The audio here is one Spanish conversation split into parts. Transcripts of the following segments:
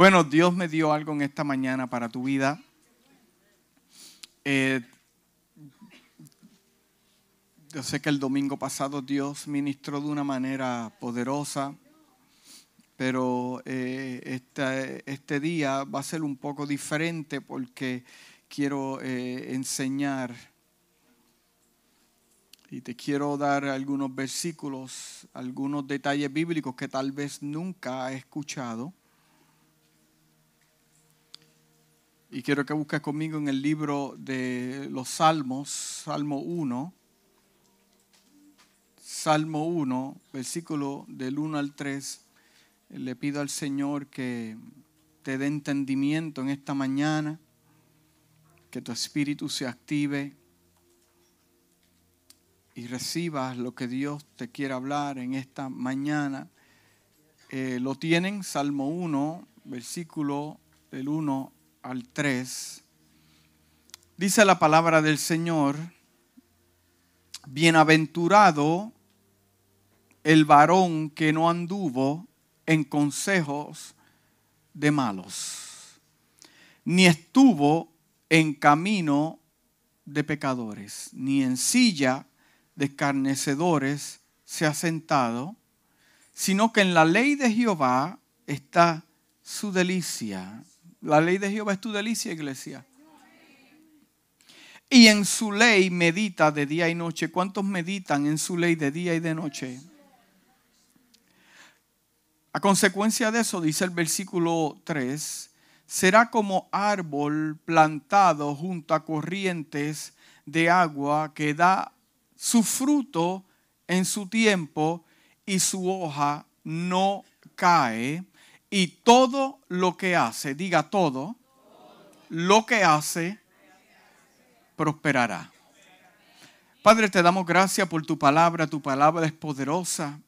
Bueno, Dios me dio algo en esta mañana para tu vida. Eh, yo sé que el domingo pasado Dios ministró de una manera poderosa, pero eh, este, día va a ser un poco diferente porque quiero eh, enseñar y te quiero dar algunos versículos, algunos detalles bíblicos que tal vez nunca he escuchado Y quiero que busques conmigo en el libro de los Salmos, Salmo 1. Salmo 1, versículo del 1 al 3. Le pido al Señor que te dé entendimiento en esta mañana, que tu espíritu se active y recibas lo que Dios te quiere hablar en esta mañana. Eh, lo tienen, Salmo 1, versículo del 1 al 3, dice la palabra del Señor, bienaventurado el varón que no anduvo en consejos de malos, ni estuvo en camino de pecadores, ni en silla de escarnecedores se ha sentado, sino que en la ley de Jehová está su delicia la ley de Jehová es tu delicia, iglesia. Y en su ley medita de día y noche. ¿Cuántos meditan en su ley de día y de noche? A consecuencia de eso, dice el versículo 3, será como árbol plantado junto a corrientes de agua que da su fruto en su tiempo y su hoja no cae y todo lo que hace, diga todo, lo que hace, prosperará. Padre, te damos gracias por tu palabra. Tu palabra es poderosa,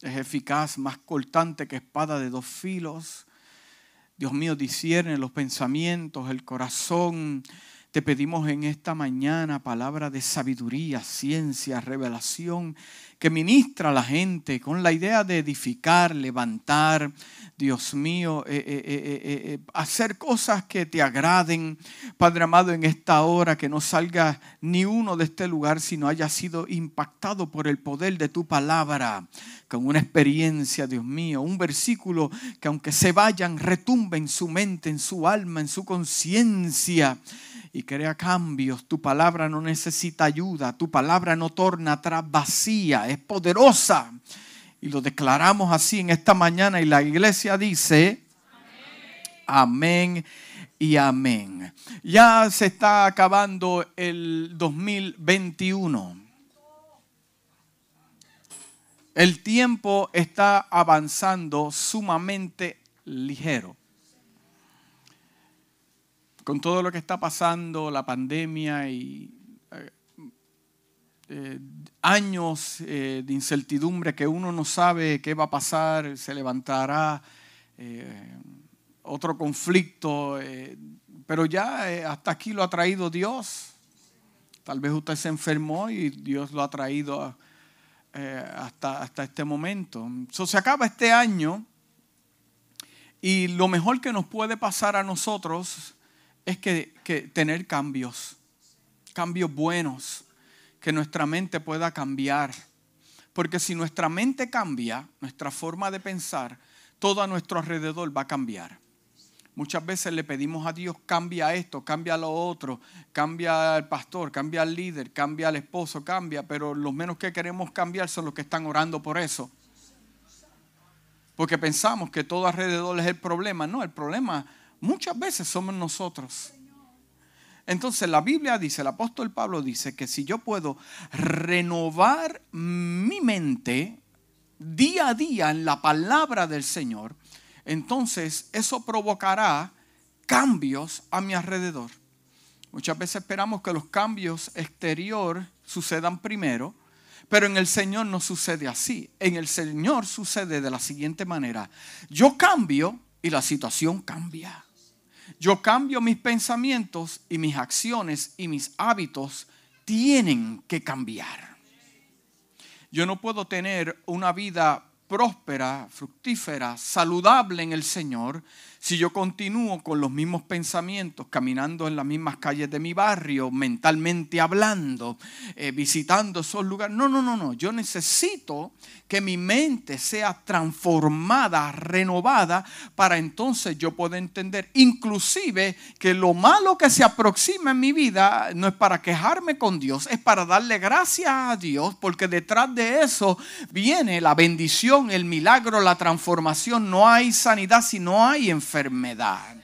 es eficaz, más cortante que espada de dos filos. Dios mío, discierne los pensamientos, el corazón. Te pedimos en esta mañana palabra de sabiduría, ciencia, revelación, que ministra a la gente con la idea de edificar, levantar, Dios mío, eh, eh, eh, hacer cosas que te agraden. Padre amado, en esta hora que no salga ni uno de este lugar, sino haya sido impactado por el poder de tu palabra, con una experiencia, Dios mío, un versículo que aunque se vayan, retumbe en su mente, en su alma, en su conciencia y crea cambios. Tu palabra no necesita ayuda, tu palabra no torna atrás vacía, es poderosa y lo declaramos así en esta mañana y la iglesia dice, amén, y amén. Ya se está acabando el 2021. El tiempo está avanzando sumamente ligero. Con todo lo que está pasando, la pandemia y eh, años eh, de incertidumbre que uno no sabe qué va a pasar, se levantará eh, otro conflicto, pero ya hasta aquí lo ha traído Dios. Tal vez usted se enfermó y Dios lo ha traído hasta, hasta este momento. So, se acaba este año y lo mejor que nos puede pasar a nosotros es que, que tener cambios, cambios buenos que nuestra mente pueda cambiar. Porque si nuestra mente cambia, nuestra forma de pensar, todo a nuestro alrededor va a cambiar. Muchas veces le pedimos a Dios, cambia esto, cambia lo otro, cambia al pastor, cambia al líder, cambia al esposo, cambia, pero los menos que queremos cambiar son los que están orando por eso. Porque pensamos que todo alrededor es el problema. No, el problema muchas veces somos nosotros. Entonces la Biblia dice, el apóstol Pablo dice que si yo puedo renovar mi mente día a día en la palabra del Señor, entonces eso provocará cambios a mi alrededor. Muchas veces esperamos que los cambios exterior sucedan primero, pero en el Señor no sucede así. En el Señor sucede de la siguiente manera. Yo cambio y la situación cambia. Yo cambio mis pensamientos y mis acciones y mis hábitos tienen que cambiar. Yo no puedo tener una vida próspera, fructífera, saludable en el Señor si yo continúo con los mismos pensamientos, caminando en las mismas calles de mi barrio, mentalmente hablando, eh, visitando esos lugares. No, no, no, no. Yo necesito que mi mente sea transformada, renovada, para entonces yo poder entender, inclusive, que lo malo que se aproxima en mi vida no es para quejarme con Dios, es para darle gracias a Dios, porque detrás de eso viene la bendición, el milagro, la transformación. No hay sanidad si no hay enfermedad enfermedad.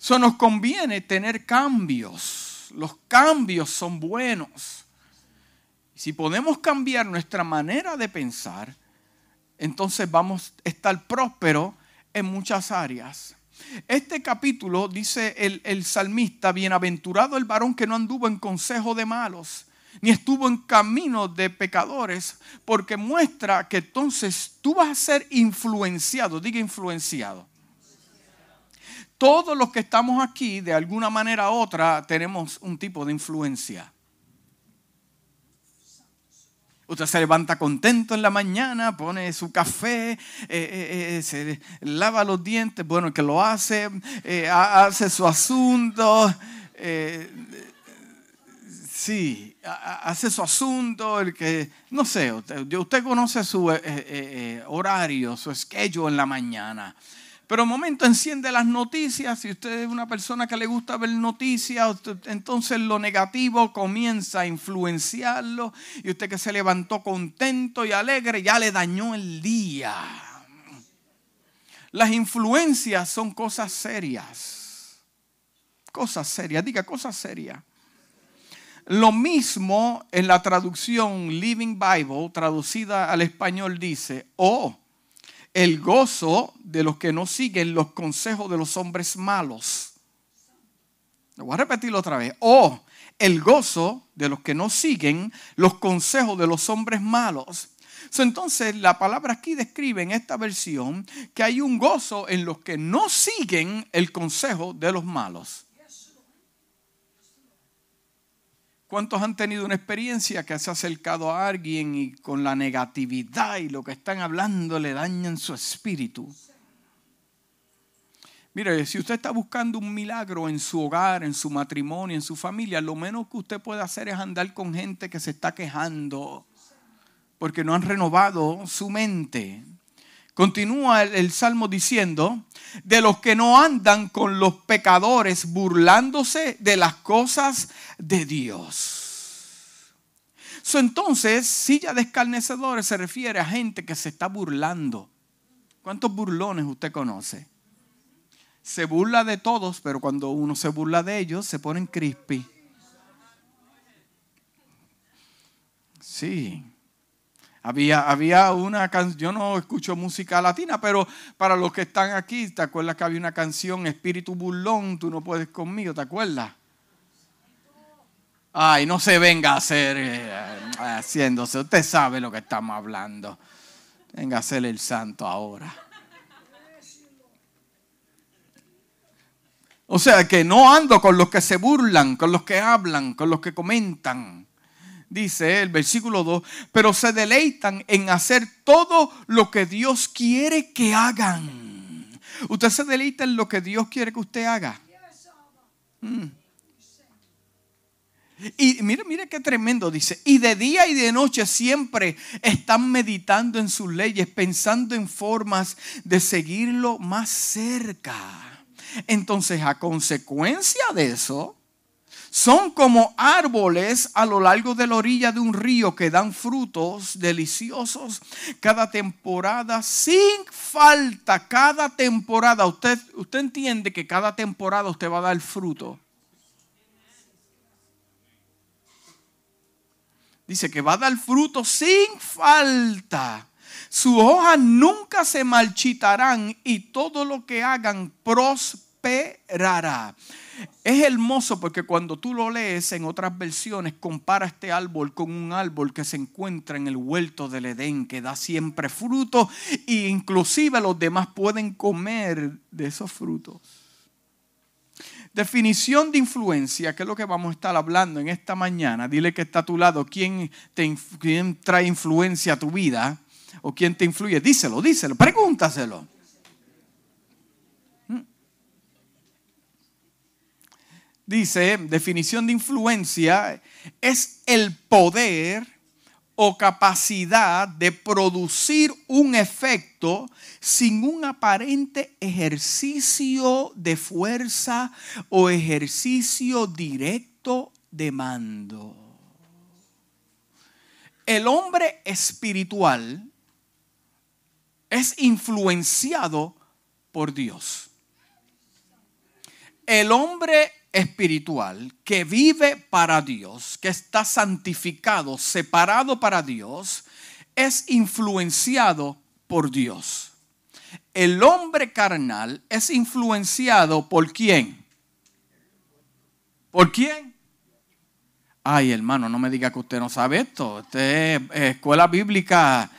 Eso nos conviene tener cambios. Los cambios son buenos. Si podemos cambiar nuestra manera de pensar, entonces vamos a estar prósperos en muchas áreas. Este capítulo dice el, el, salmista, bienaventurado el varón que no anduvo en consejo de malos, ni estuvo en camino de pecadores, porque muestra que entonces tú vas a ser influenciado, diga influenciado. Todos los que estamos aquí, de alguna manera u otra, tenemos un tipo de influencia. Usted se levanta contento en la mañana, pone su café, eh, eh, eh, se lava los dientes, bueno, que lo hace, hace su asunto Sí, hace su asunto, el que, no sé, usted, conoce su eh, eh, eh, horario, su schedule en la mañana. Pero un momento enciende las noticias, si usted es una persona que le gusta ver noticias, entonces lo negativo comienza a influenciarlo y usted que se levantó contento y alegre ya le dañó el día. Las influencias son cosas serias. Cosas serias, diga cosas serias. Lo mismo en la traducción Living Bible, traducida al español, dice, oh, el gozo de los que no siguen los consejos de los hombres malos. Lo voy a repetirlo otra vez. Oh, el gozo de los que no siguen los consejos de los hombres malos. entonces, la palabra aquí describe en esta versión que hay un gozo en los que no siguen el consejo de los malos. ¿Cuántos han tenido una experiencia que se ha acercado a alguien y con la negatividad y lo que están hablando le dañan su espíritu? Mire, si usted está buscando un milagro en su hogar, en su matrimonio, en su familia, lo menos que usted puede hacer es andar con gente que se está quejando porque no han renovado su mente. Continúa el, salmo diciendo, de los que no andan con los pecadores burlándose de las cosas de Dios. entonces, silla de escarnecedores se refiere a gente que se está burlando. ¿Cuántos burlones usted conoce? Se burla de todos, pero cuando uno se burla de ellos, se ponen crispy. Sí. Había, había una canción, yo no escucho música latina, pero para los que están aquí, ¿te acuerdas que había una canción, Espíritu Burlón, tú no puedes conmigo, ¿te acuerdas? Ay, no se venga a hacer eh, haciéndose, usted sabe lo que estamos hablando. Venga a ser el santo ahora. O sea que no ando con los que se burlan, con los que hablan, con los que comentan dice el versículo 2, pero se deleitan en hacer todo lo que Dios quiere que hagan. Usted se deleita en lo que Dios quiere que usted haga. Mm. Y mire, mire qué tremendo dice. Y de día y de noche siempre están meditando en sus leyes, pensando en formas de seguirlo más cerca. Entonces, a consecuencia de eso, son como árboles a lo largo de la orilla de un río que dan frutos deliciosos cada temporada sin falta. Cada temporada, usted, usted entiende que cada temporada usted va a dar fruto. Dice que va a dar fruto sin falta. Sus hojas nunca se marchitarán y todo lo que hagan prosperará. Es hermoso porque cuando tú lo lees en otras versiones, compara este árbol con un árbol que se encuentra en el huerto del Edén, que da siempre fruto e inclusive los demás pueden comer de esos frutos. Definición de influencia, que es lo que vamos a estar hablando en esta mañana. Dile que está a tu lado, ¿quién, te, quién trae influencia a tu vida? ¿O quién te influye? Díselo, díselo, pregúntaselo. Dice, definición de influencia, es el poder o capacidad de producir un efecto sin un aparente ejercicio de fuerza o ejercicio directo de mando. El hombre espiritual es influenciado por Dios. El hombre espiritual que vive para Dios, que está santificado, separado para Dios, es influenciado por Dios. El hombre carnal es influenciado por quién? ¿Por quién? Ay, hermano, no me diga que usted no sabe esto. Usted es escuela bíblica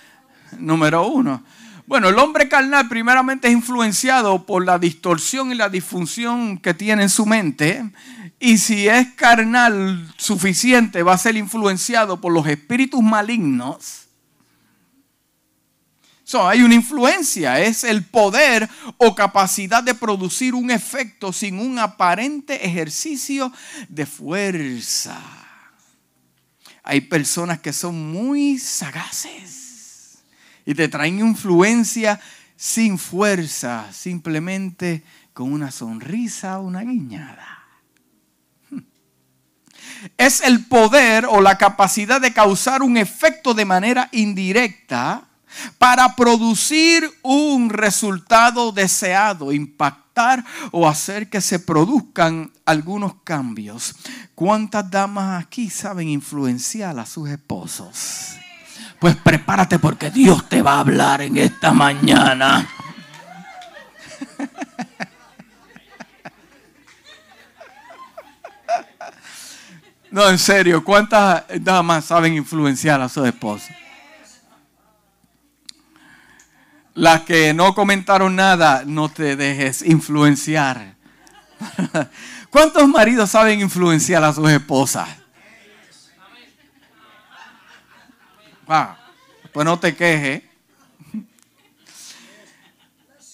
número uno. Bueno, el hombre carnal primeramente es influenciado por la distorsión y la disfunción que tiene en su mente. Y si es carnal suficiente, va a ser influenciado por los espíritus malignos. So, hay una influencia, es el poder o capacidad de producir un efecto sin un aparente ejercicio de fuerza. Hay personas que son muy sagaces y te traen influencia sin fuerza, simplemente con una sonrisa o una guiñada. Es el poder o la capacidad de causar un efecto de manera indirecta para producir un resultado deseado, impactar o hacer que se produzcan algunos cambios. ¿Cuántas damas aquí saben influenciar a sus esposos? Pues prepárate porque Dios te va a hablar en esta mañana. No, en serio, ¿cuántas damas saben influenciar a su esposa? Las que no comentaron nada, no te dejes influenciar. ¿Cuántos maridos saben influenciar a sus esposas? Pues no te quejes.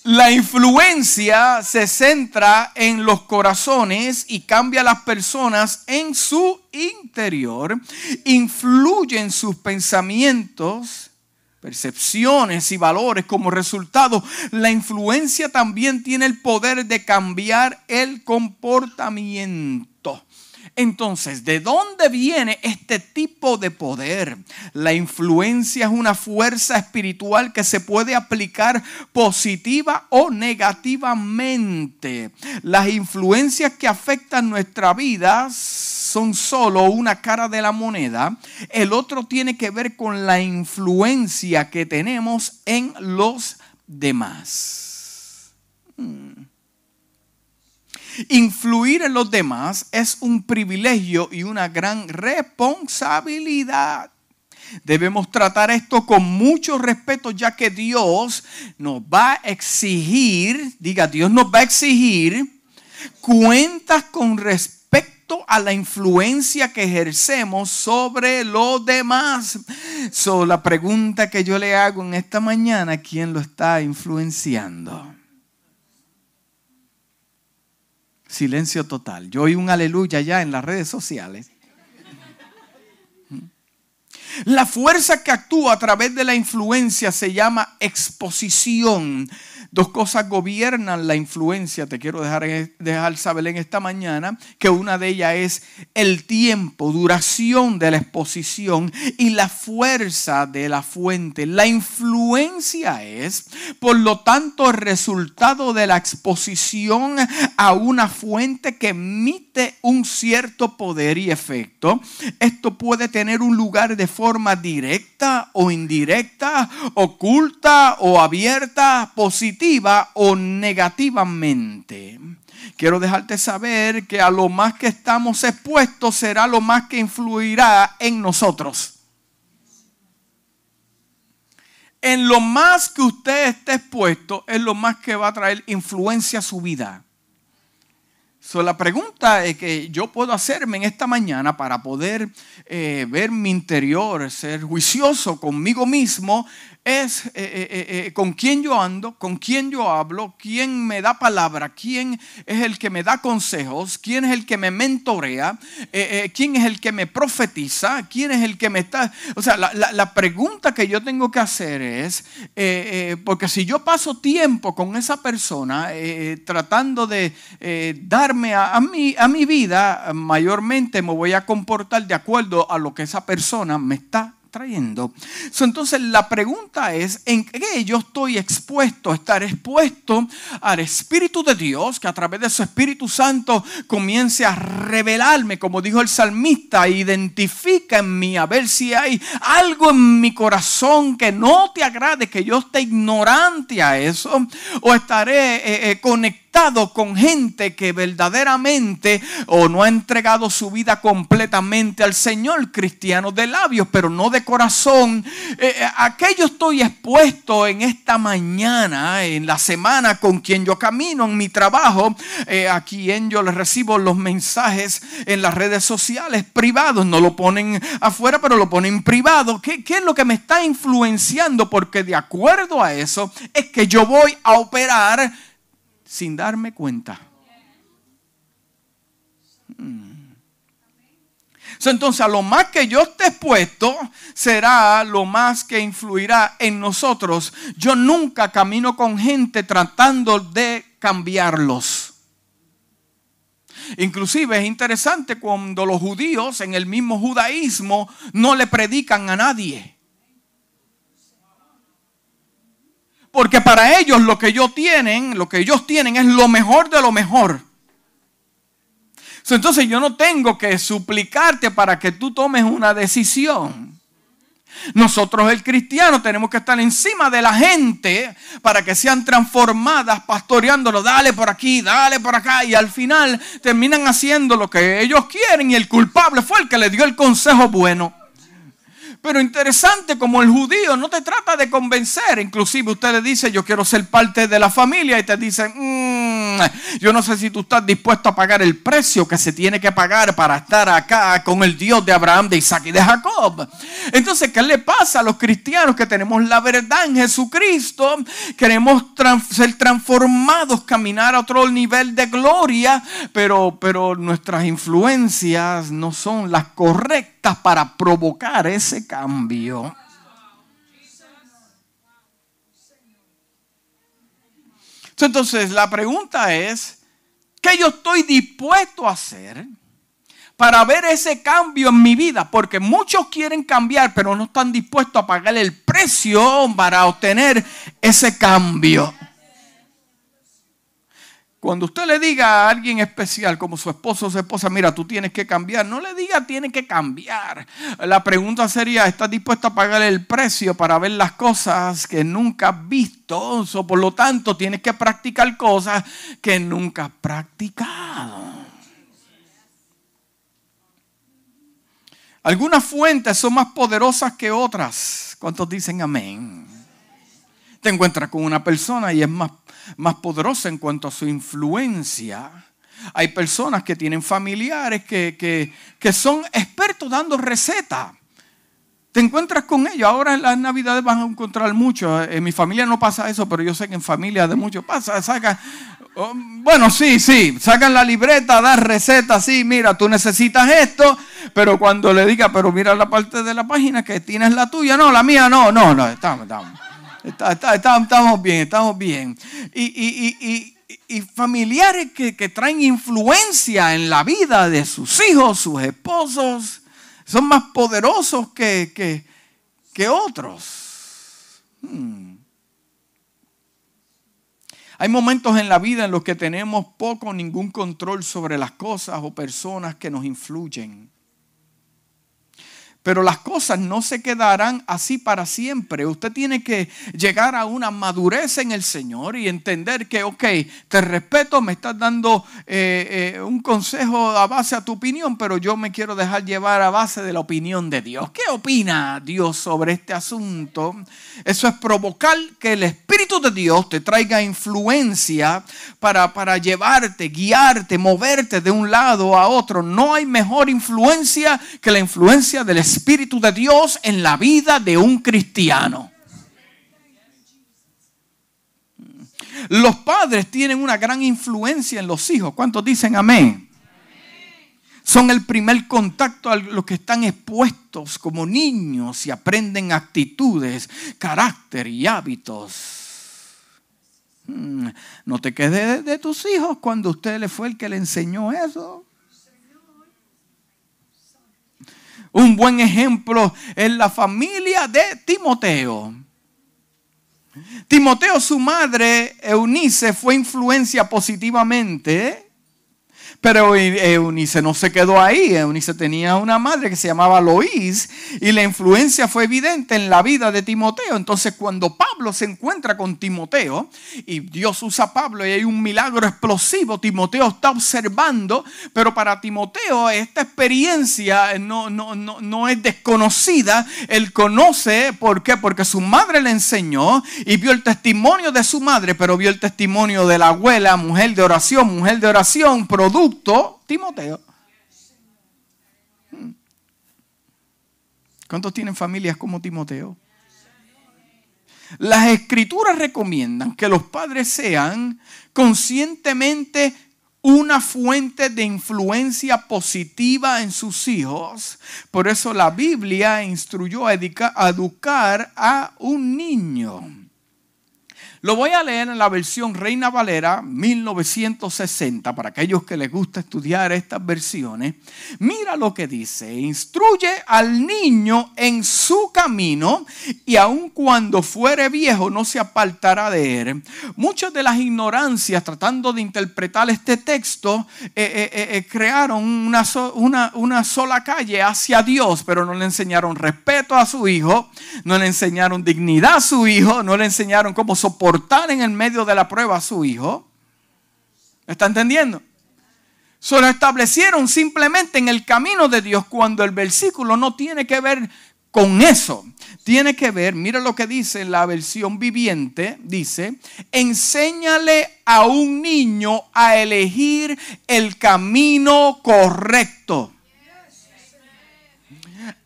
La influencia se centra en los corazones y cambia a las personas en su interior, influye en sus pensamientos, percepciones y valores. Como resultado, la influencia también tiene el poder de cambiar el comportamiento. Entonces, ¿de dónde viene este tipo de poder? La influencia es una fuerza espiritual que se puede aplicar positiva o negativamente. Las influencias que afectan nuestra vida son solo una cara de la moneda. El otro tiene que ver con la influencia que tenemos en los demás. Hmm. Influir en los demás es un privilegio y una gran responsabilidad. Debemos tratar esto con mucho respeto ya que Dios nos va a exigir, diga, Dios nos va a exigir cuentas con respecto a la influencia que ejercemos sobre los demás. So, la pregunta que yo le hago en esta mañana, ¿quién lo está influenciando? Silencio total. Yo oí un aleluya ya en las redes sociales. La fuerza que actúa a través de la influencia se llama exposición. Dos cosas gobiernan la influencia. Te quiero dejar, dejar saber en esta mañana que una de ellas es el tiempo, duración de la exposición y la fuerza de la fuente. La influencia es, por lo tanto, el resultado de la exposición a una fuente que emite un cierto poder y efecto. Esto puede tener un lugar de forma directa o indirecta, oculta o abierta, positiva o negativamente. Quiero dejarte saber que a lo más que estamos expuestos será lo más que influirá en nosotros. En lo más que usted esté expuesto es lo más que va a traer influencia a su vida. la pregunta que yo puedo hacerme en esta mañana para poder eh, ver mi interior, ser juicioso conmigo mismo, es eh, eh, eh, con quién yo ando, con quién yo hablo, quién me da palabra, quién es el que me da consejos, quién es el que me mentorea, quién es el que me profetiza, quién es el que me está... O sea, la, pregunta que yo tengo que hacer es, porque si yo paso tiempo con esa persona tratando de darme a, mí, a mi vida, mayormente me voy a comportar de acuerdo a lo que esa persona me está trayendo. entonces la pregunta es, ¿en qué yo estoy expuesto? Estar expuesto al Espíritu de Dios, que a través de su Espíritu Santo comience a revelarme, como dijo el salmista, identifica en mí, a ver si hay algo en mi corazón que no te agrade, que yo esté ignorante a eso, o estaré eh, eh, conectado con gente que verdaderamente o no ha entregado su vida completamente al Señor, cristiano de labios, pero no de corazón. Eh, eh, ¿A qué yo estoy expuesto en esta mañana, en la semana con quien yo camino en mi trabajo, eh, a quien yo le recibo los mensajes en las redes sociales privados? No lo ponen afuera, pero lo ponen privado. ¿Qué, ¿Qué es lo que me está influenciando? Porque de acuerdo a eso es que yo voy a operar sin darme cuenta. Hmm. Entonces, a lo más que yo esté expuesto, será lo más que influirá en nosotros. Yo nunca camino con gente tratando de cambiarlos. Inclusive es interesante cuando los judíos en el mismo judaísmo no le predican a nadie. Porque para ellos lo que ellos tienen, lo que ellos tienen es lo mejor de lo mejor. Entonces yo no tengo que suplicarte para que tú tomes una decisión. Nosotros el cristiano tenemos que estar encima de la gente para que sean transformadas, pastoreándolo, dale por aquí, dale por acá, y al final terminan haciendo lo que ellos quieren y el culpable fue el que le dio el consejo bueno. Pero interesante como el judío no te trata de convencer. Inclusive usted le dice, yo quiero ser parte de la familia y te dicen, mm, yo no sé si tú estás dispuesto a pagar el precio que se tiene que pagar para estar acá con el Dios de Abraham, de Isaac y de Jacob. Entonces, ¿qué le pasa a los cristianos que tenemos la verdad en Jesucristo? Queremos ser transformados, caminar a otro nivel de gloria, pero, pero nuestras influencias no son las correctas para provocar ese cambio. Entonces la pregunta es, ¿qué yo estoy dispuesto a hacer para ver ese cambio en mi vida? Porque muchos quieren cambiar, pero no están dispuestos a pagar el precio para obtener ese cambio. Cuando usted le diga a alguien especial como su esposo o su esposa, mira, tú tienes que cambiar, no le diga tiene que cambiar. La pregunta sería, ¿estás dispuesto a pagar el precio para ver las cosas que nunca has visto? O por lo tanto, tienes que practicar cosas que nunca has practicado. Algunas fuentes son más poderosas que otras. ¿Cuántos dicen amén? Te encuentras con una persona y es más más poderosa en cuanto a su influencia. Hay personas que tienen familiares que, son expertos dando recetas. Te encuentras con ellos. Ahora en las navidades van a encontrar mucho. En mi familia no pasa eso, pero yo sé que en familia de muchos pasa. Sacan, oh, bueno, sí, sí. Sacan la libreta, dan recetas. Sí, mira, tú necesitas esto. Pero cuando le diga, pero mira la parte de la página que tienes la tuya. No, la mía no, no, no. Estamos, estamos estamos bien, estamos bien. Y, familiares que, traen influencia en la vida de sus hijos, sus esposos, son más poderosos que, que, otros. Hmm. Hay momentos en la vida en los que tenemos poco o ningún control sobre las cosas o personas que nos influyen. Pero las cosas no se quedarán así para siempre. Usted tiene que llegar a una madurez en el Señor y entender que, ok, te respeto, me estás dando eh, eh, un consejo a base a tu opinión, pero yo me quiero dejar llevar a base de la opinión de Dios. ¿Qué opina Dios sobre este asunto? Eso es provocar que el Espíritu de Dios te traiga influencia para, para llevarte, guiarte, moverte de un lado a otro. No hay mejor influencia que la influencia del Espíritu de Dios en la vida de un cristiano. Los padres tienen una gran influencia en los hijos. ¿Cuántos dicen amén? Son el primer contacto a los que están expuestos como niños y aprenden actitudes, carácter y hábitos. Hmm, no te quedes de, tus hijos cuando usted le fue el que le enseñó eso. Un buen ejemplo es la familia de Timoteo. Timoteo, su madre, Eunice, fue influencia positivamente pero Eunice no se quedó ahí. Eunice tenía una madre que se llamaba Loís y la influencia fue evidente en la vida de Timoteo. Entonces cuando Pablo se encuentra con Timoteo y Dios usa a Pablo y hay un milagro explosivo, Timoteo está observando, pero para Timoteo esta experiencia no, no, no, no es desconocida. Él conoce, ¿por qué? Porque su madre le enseñó y vio el testimonio de su madre, pero vio el testimonio de la abuela, mujer de oración, mujer de oración, Timoteo. Hmm. ¿Cuántos tienen familias como Timoteo? Las escrituras recomiendan que los padres sean conscientemente una fuente de influencia positiva en sus hijos. Por eso la Biblia instruyó a educar a un niño. Lo voy a leer en la versión Reina Valera 1960 para aquellos que les gusta estudiar estas versiones. Mira lo que dice, instruye al niño en su camino y aun cuando fuere viejo no se apartará de él. Muchas de las ignorancias tratando de interpretar este texto eh, eh, eh, crearon una, una, una sola calle hacia Dios, pero no le enseñaron respeto a su hijo, no le enseñaron dignidad a su hijo, no le enseñaron cómo soportar en el medio de la prueba a su hijo. ¿Está entendiendo? Solo establecieron simplemente en el camino de Dios cuando el versículo no tiene que ver con eso. Tiene que ver, mira lo que dice en la versión viviente, dice, enséñale a un niño a elegir el camino correcto.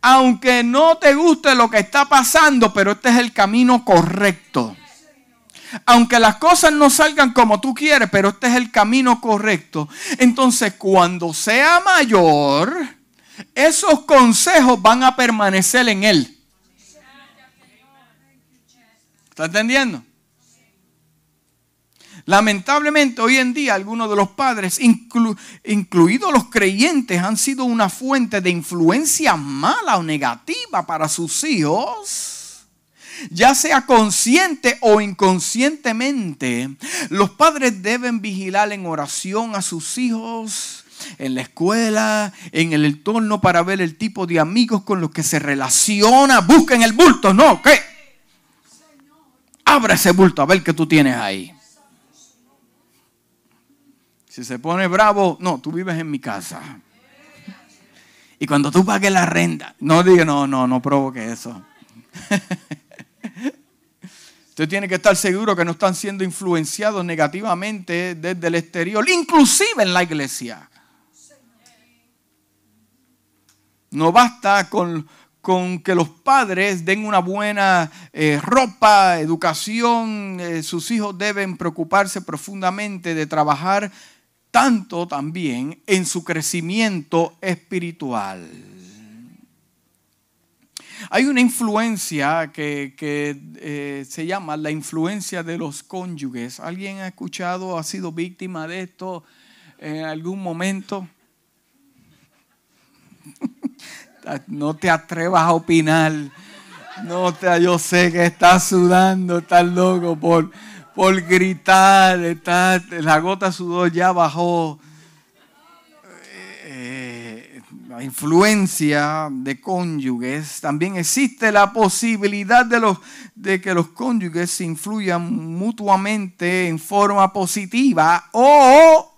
Aunque no te guste lo que está pasando, pero este es el camino correcto aunque las cosas no salgan como tú quieres, pero este es el camino correcto. Entonces, cuando sea mayor, esos consejos van a permanecer en él. ¿Está entendiendo? Lamentablemente hoy en día algunos de los padres, incluidos los creyentes, han sido una fuente de influencia mala o negativa para sus hijos ya sea consciente o inconscientemente, los padres deben vigilar en oración a sus hijos en la escuela, en el entorno para ver el tipo de amigos con los que se relaciona. Busquen el bulto, ¿no? ¿Qué? Abra ese bulto a ver qué tú tienes ahí. Si se pone bravo, no, tú vives en mi casa. Y cuando tú pagues la renta, no diga, no, no, no provoque eso. Usted tiene que estar seguro que no están siendo influenciados negativamente desde el exterior, inclusive en la iglesia. No basta con, que los padres den una buena eh, ropa, educación. Eh, sus hijos deben preocuparse profundamente de trabajar tanto también en su crecimiento espiritual. Hay una influencia que, eh, se llama la influencia de los cónyuges. ¿Alguien ha escuchado, ha sido víctima de esto en algún momento? no te atrevas a opinar. No te, yo sé que estás sudando, estás loco por, por gritar, la gota sudor ya bajó. Eh, la influencia de cónyuges, también existe la posibilidad de, los, de que los cónyuges se influyan mutuamente en forma positiva o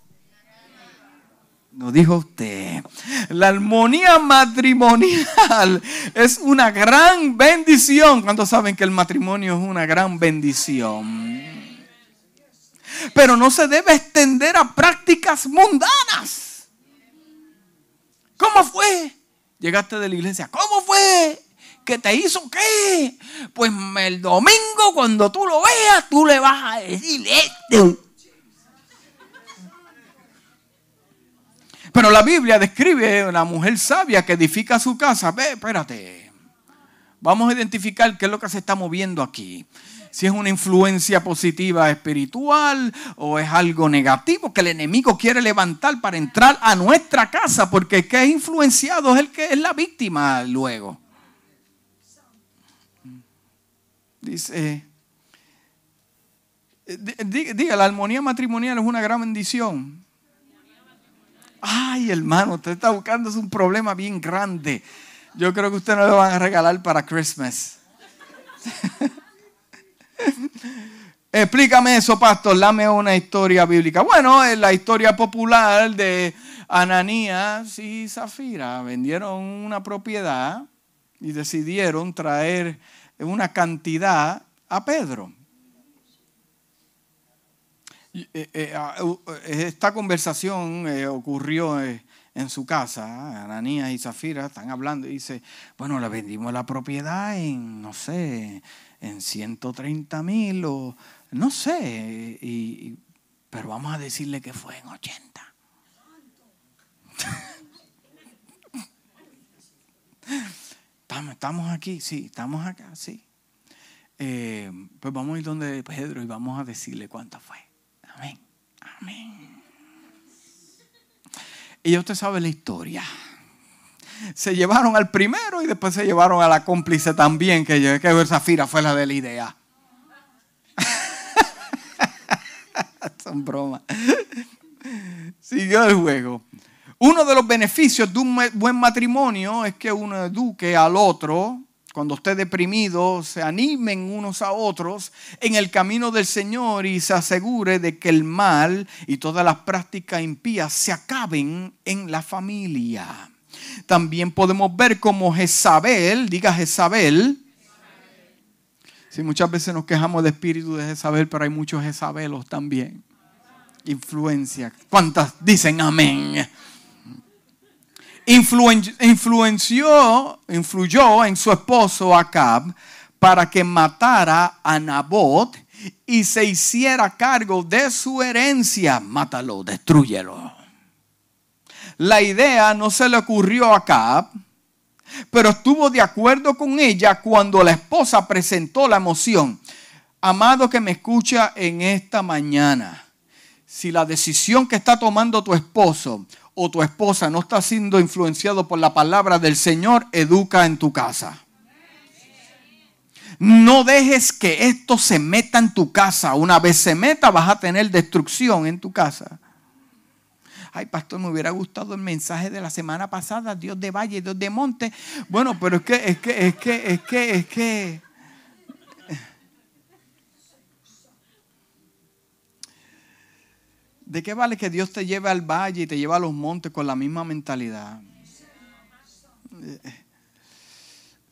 lo dijo usted. La armonía matrimonial es una gran bendición. ¿Cuántos saben que el matrimonio es una gran bendición? Pero no se debe extender a prácticas mundanas. ¿Cómo fue? Llegaste de la iglesia. ¿Cómo fue? ¿Que te hizo qué? Pues el domingo cuando tú lo veas, tú le vas a decir esto. Pero la Biblia describe una mujer sabia que edifica su casa. Ve, espérate. Vamos a identificar qué es lo que se está moviendo aquí. Si es una influencia positiva espiritual o es algo negativo que el enemigo quiere levantar para entrar a nuestra casa, porque el que es influenciado es el que es la víctima luego. Dice, eh, diga, la armonía matrimonial es una gran bendición. Ay, hermano, usted está buscando un problema bien grande. Yo creo que usted no lo van a regalar para Christmas. Explícame eso, pastor. Dame una historia bíblica. Bueno, es la historia popular de Ananías y Zafira. Vendieron una propiedad y decidieron traer una cantidad a Pedro. Eh, eh, eh, esta conversación ocurrió en su casa. Ananías y Zafira están hablando y dice, bueno, le vendimos la propiedad en, no sé, en 130 mil o no sé, pero vamos a decirle que fue en 80. Estamos aquí, sí, estamos acá, sí. pues vamos a ir donde Pedro y vamos a decirle cuánto fue. Amén. Amén. Y ya usted sabe la historia. Se llevaron al primero y después se llevaron a la cómplice también, que, que Zafira fue la de la idea. Son bromas. Siguió el juego. Uno de los beneficios de un buen matrimonio es que uno eduque al otro cuando esté deprimido, se animen unos a otros en el camino del Señor y se asegure de que el mal y todas las prácticas impías se acaben en la familia. También podemos ver como Jezabel, diga Jezabel, Sí, muchas veces nos quejamos de espíritu de Jezabel, pero hay muchos Jezabelos también. Influencia. ¿Cuántas dicen amén? influenció, influyó en su esposo Acab para que matara a Nabot y se hiciera cargo de su herencia. Mátalo, destruyelo. La idea no se le ocurrió a Acab, pero estuvo de acuerdo con ella cuando la esposa presentó la moción. Amado que me escucha en esta mañana, si la decisión que está tomando tu esposo o tu esposa no está siendo influenciado por la palabra del Señor, educa en tu casa. No dejes que esto se meta en tu casa. Una vez se meta, vas a tener destrucción en tu casa. Ay, pastor, me hubiera gustado el mensaje de la semana pasada, Dios de valle, Dios de monte. Bueno, pero es que, es que, es que, es que, es que. ¿De qué vale que Dios te lleve al valle y te lleve a los montes con la misma mentalidad?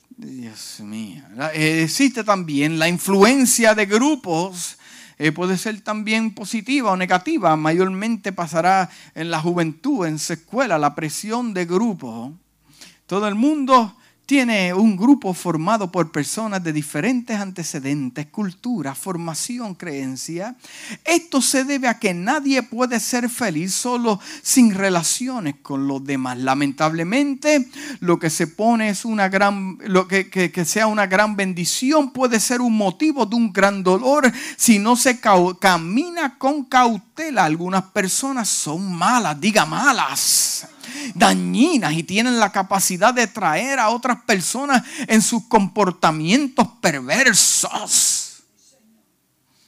Dios mío. Existe también la influencia de grupos. Eh, puede ser también positiva o negativa. Mayormente pasará en la juventud, en su escuela, la presión de grupos. Todo el mundo tiene un grupo formado por personas de diferentes antecedentes, cultura, formación, creencia. Esto se debe a que nadie puede ser feliz solo sin relaciones con los demás. Lamentablemente, lo que se pone es una gran, lo que, que sea una gran bendición puede ser un motivo de un gran dolor si no se camina con cautela. Algunas personas son malas, diga malas dañinas y tienen la capacidad de traer a otras personas en sus comportamientos perversos.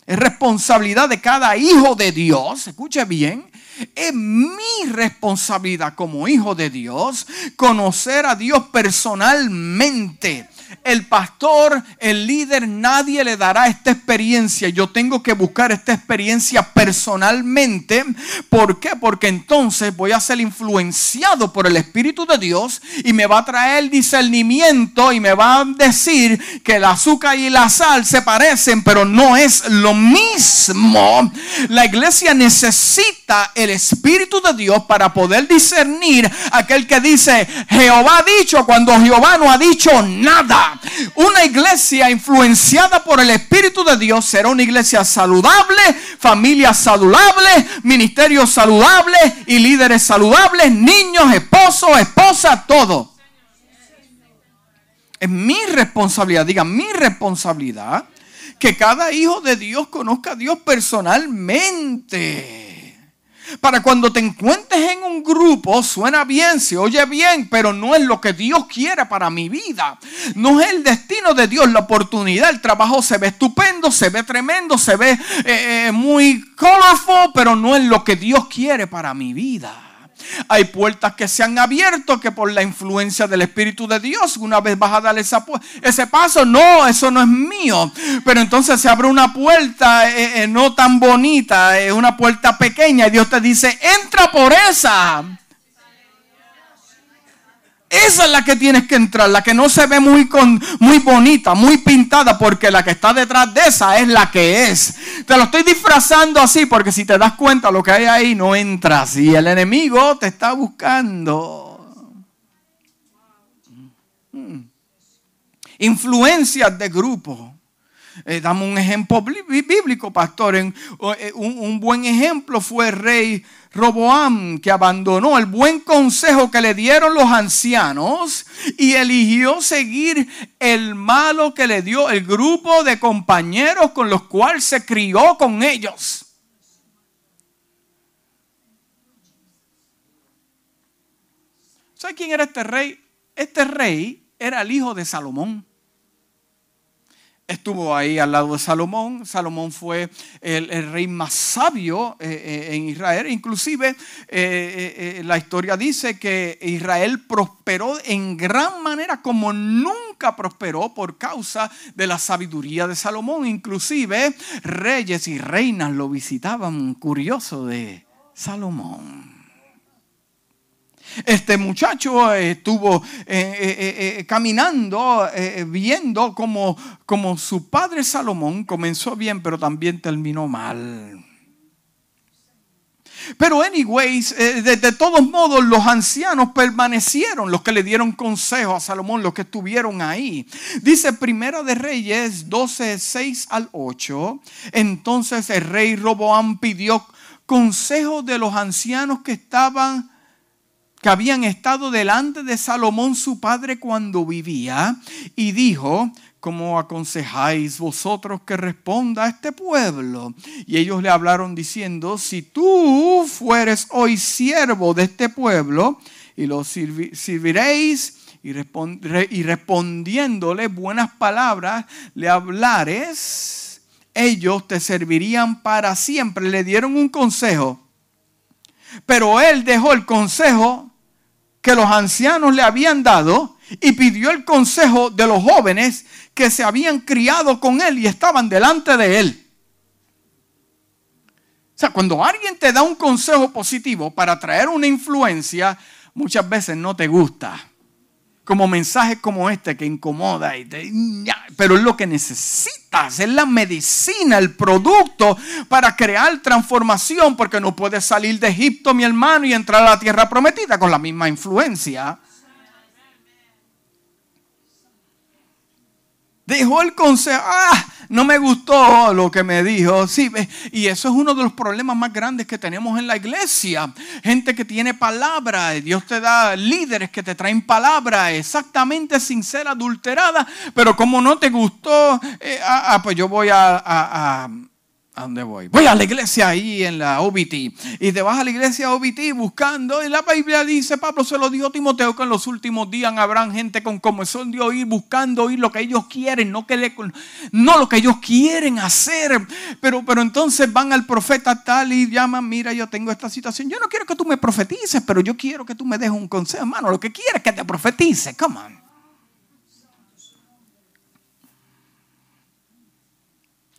Es responsabilidad de cada hijo de Dios, escuche bien, Es mi responsabilidad como hijo de Dios conocer a Dios personalmente el pastor, el líder, nadie le dará esta experiencia. Yo tengo que buscar esta experiencia personalmente. ¿Por qué? Porque entonces voy a ser influenciado por el Espíritu de Dios y me va a traer discernimiento y me va a decir que el azúcar y la sal se parecen, pero no es lo mismo. La iglesia necesita el Espíritu de Dios para poder discernir aquel que dice, Jehová ha dicho cuando Jehová no ha dicho nada. Una iglesia influenciada por el Espíritu de Dios será una iglesia saludable, familia saludable, ministerio saludable y líderes saludables, niños, esposos, esposas, todo. Es mi responsabilidad, diga mi responsabilidad, que cada hijo de Dios conozca a Dios personalmente. Para cuando te encuentres en un grupo, suena bien, se oye bien, pero no es lo que Dios quiere para mi vida. No es el destino de Dios, la oportunidad, el trabajo se ve estupendo, se ve tremendo, se ve eh, eh, muy colorful, pero no es lo que Dios quiere para mi vida. Hay puertas que se han abierto que por la influencia del Espíritu de Dios, una vez vas a dar ese paso, no, eso no es mío. Pero entonces se abre una puerta eh, eh, no tan bonita, es una puerta pequeña y Dios te dice, entra por esa. Esa es la que tienes que entrar, la que no se ve muy, con, muy bonita, muy pintada, porque la que está detrás de esa es la que es. Te lo estoy disfrazando así, porque si te das cuenta lo que hay ahí, no entras. Y el enemigo te está buscando. Mm. Influencias de grupo. Eh, dame un ejemplo bíblico, pastor. Eh, un, un buen ejemplo fue el rey Roboam, que abandonó el buen consejo que le dieron los ancianos y eligió seguir el malo que le dio el grupo de compañeros con los cuales se crió con ellos. ¿Sabe quién era este rey? Este rey era el hijo de Salomón estuvo ahí al lado de Salomón. Salomón fue el, rey más sabio eh, eh, en Israel. Inclusive eh, la historia dice que Israel prosperó en gran manera como nunca prosperó por causa de la sabiduría de Salomón. Inclusive reyes y reinas lo visitaban curioso de Salomón. Este muchacho estuvo eh, eh, eh, caminando, viendo como, como su padre Salomón comenzó bien, pero también terminó mal. Pero anyways, de, de, todos modos los ancianos permanecieron, los que le dieron consejo a Salomón, los que estuvieron ahí. Dice Primera de Reyes 12, 6 al 8. Entonces el rey Roboam pidió consejo de los ancianos que estaban que habían estado delante de Salomón su padre cuando vivía, y dijo, ¿cómo aconsejáis vosotros que responda a este pueblo? Y ellos le hablaron diciendo, si tú fueres hoy siervo de este pueblo, y lo serviréis, y, y respondiéndole buenas palabras, le hablares, ellos te servirían para siempre. Le dieron un consejo, pero él dejó el consejo que los ancianos le habían dado y pidió el consejo de los jóvenes que se habían criado con él y estaban delante de él. O sea, cuando alguien te da un consejo positivo para traer una influencia, muchas veces no te gusta como mensajes como este que incomoda, y pero es lo que necesitas, es la medicina, el producto para crear transformación, porque no puedes salir de Egipto, mi hermano, y entrar a la tierra prometida con la misma influencia. Dejó el consejo, ah, no me gustó lo que me dijo. Sí, y eso es uno de los problemas más grandes que tenemos en la iglesia. Gente que tiene palabra, Dios te da líderes que te traen palabra exactamente sin ser adulterada, pero como no te gustó, eh, ah, ah, pues yo voy ¿A dónde voy? Voy a la iglesia ahí en la OBT. Y te vas a la iglesia OBT buscando. Y la Biblia dice, Pablo se lo dijo a Timoteo, que en los últimos días habrán gente con comezón de oír, buscando oír lo que ellos quieren, no, que le, no lo que ellos quieren hacer. Pero, pero entonces van al profeta tal y llaman, mira, yo tengo esta situación. Yo no quiero que tú me profetices, pero yo quiero que tú me dejes un consejo, hermano. Lo que quieres es que te profetice. Come on.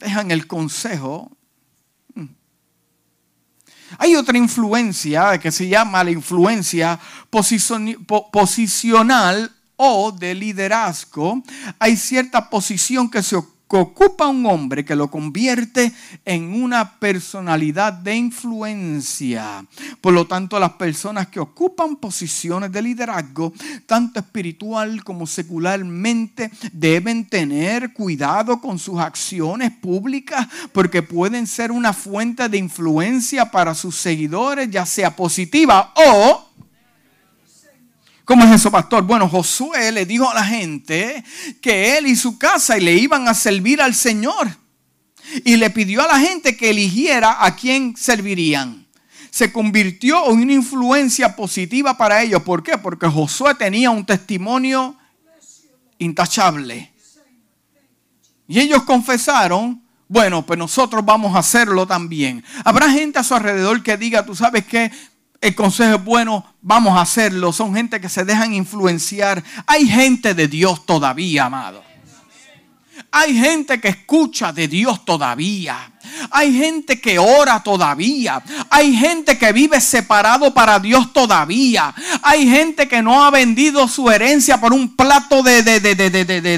Dejan el consejo. Hay otra influencia que se llama la influencia posicional o de liderazgo. Hay cierta posición que se ocupa un hombre que lo convierte en una personalidad de influencia. Por lo tanto, las personas que ocupan posiciones de liderazgo, tanto espiritual como secularmente, deben tener cuidado con sus acciones públicas porque pueden ser una fuente de influencia para sus seguidores, ya sea positiva o ¿Cómo es eso, pastor? Bueno, Josué le dijo a la gente que él y su casa le iban a servir al Señor. Y le pidió a la gente que eligiera a quién servirían. Se convirtió en una influencia positiva para ellos. ¿Por qué? Porque Josué tenía un testimonio intachable. Y ellos confesaron, bueno, pues nosotros vamos a hacerlo también. Habrá gente a su alrededor que diga, tú sabes qué, el consejo es bueno, vamos a hacerlo. Son gente que se dejan influenciar. Hay gente de Dios todavía, amado. Hay gente que escucha de Dios todavía. Hay gente que ora todavía. Hay gente que vive separado para Dios todavía. Hay gente que no ha vendido su herencia por un plato de, de, de,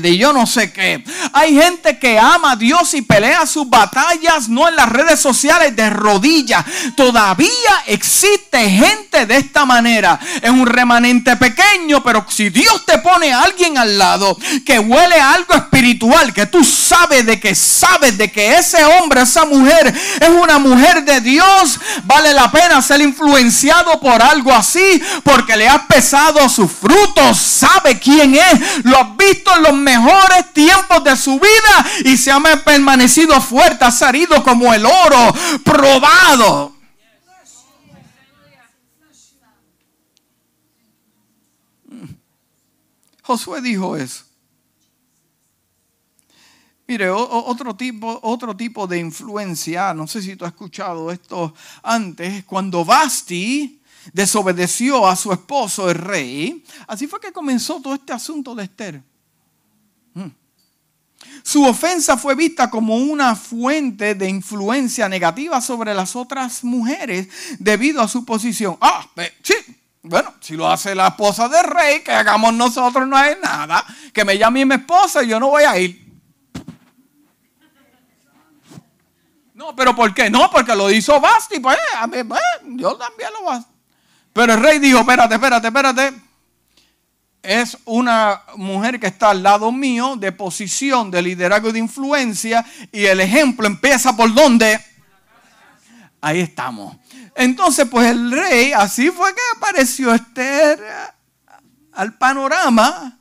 de, yo no sé qué. Hay gente que ama a Dios y pelea sus batallas no en las redes sociales de rodillas. Todavía existe gente de esta manera. Es un remanente pequeño, pero si Dios te pone a alguien al lado que huele a algo espiritual, que tú sabes de que sabes de que ese hombre, esa mujer es una mujer de Dios, vale la pena ser influenciado por algo así, porque le ha pesado sus frutos, sabe quién es, lo ha visto en los mejores tiempos de su vida y se ha permanecido fuerte, ha salido como el oro probado. Josué dijo eso. Mire, otro tipo, otro tipo de influencia, no sé si tú has escuchado esto antes, cuando Basti desobedeció a su esposo, el rey, así fue que comenzó todo este asunto de Esther. Mm. Su ofensa fue vista como una fuente de influencia negativa sobre las otras mujeres debido a su posición. Ah, sí, bueno, si lo hace la esposa del rey, que hagamos nosotros no hay nada. Que me llame mi esposa y yo no voy a ir. No, pero ¿por qué? No, porque lo hizo Basti. Pues, a mí, pues, yo también lo voy Pero el rey dijo, espérate, espérate, espérate. Es una mujer que está al lado mío, de posición, de liderazgo y de influencia. Y el ejemplo empieza por dónde. Ahí estamos. Entonces, pues el rey, así fue que apareció Esther al panorama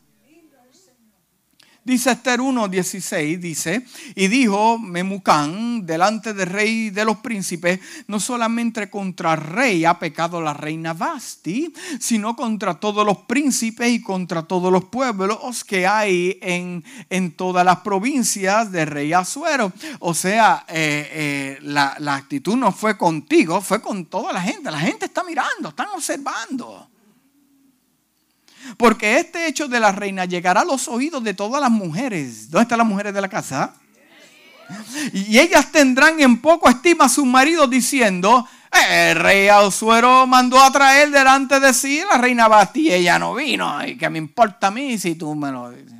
Dice Esther 1.16, dice, y dijo Memucán delante del rey de los príncipes, no solamente contra el rey ha pecado la reina Basti, sino contra todos los príncipes y contra todos los pueblos que hay en, en todas las provincias del rey Azuero. O sea, eh, eh, la, la actitud no fue contigo, fue con toda la gente. La gente está mirando, están observando. Porque este hecho de la reina llegará a los oídos de todas las mujeres. ¿Dónde están las mujeres de la casa? Y ellas tendrán en poco estima a sus maridos diciendo, el rey Ausuero mandó a traer delante de sí la reina Basti y ella no vino. ¿Y qué me importa a mí si tú me lo dices?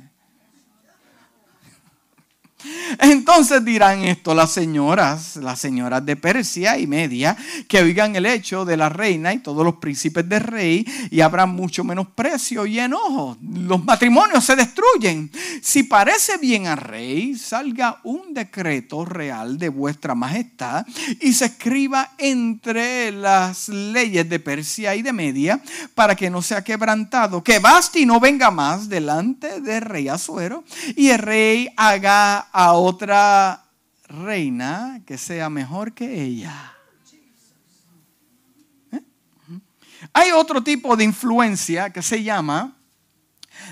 Entonces dirán esto las señoras, las señoras de Persia y Media, que oigan el hecho de la reina y todos los príncipes del rey y habrá mucho menos precio y enojo. Los matrimonios se destruyen. Si parece bien al rey, salga un decreto real de vuestra majestad y se escriba entre las leyes de Persia y de Media para que no sea quebrantado, que Basti no venga más delante del rey Azuero y el rey haga a otra reina que sea mejor que ella. ¿Eh? Hay otro tipo de influencia que se llama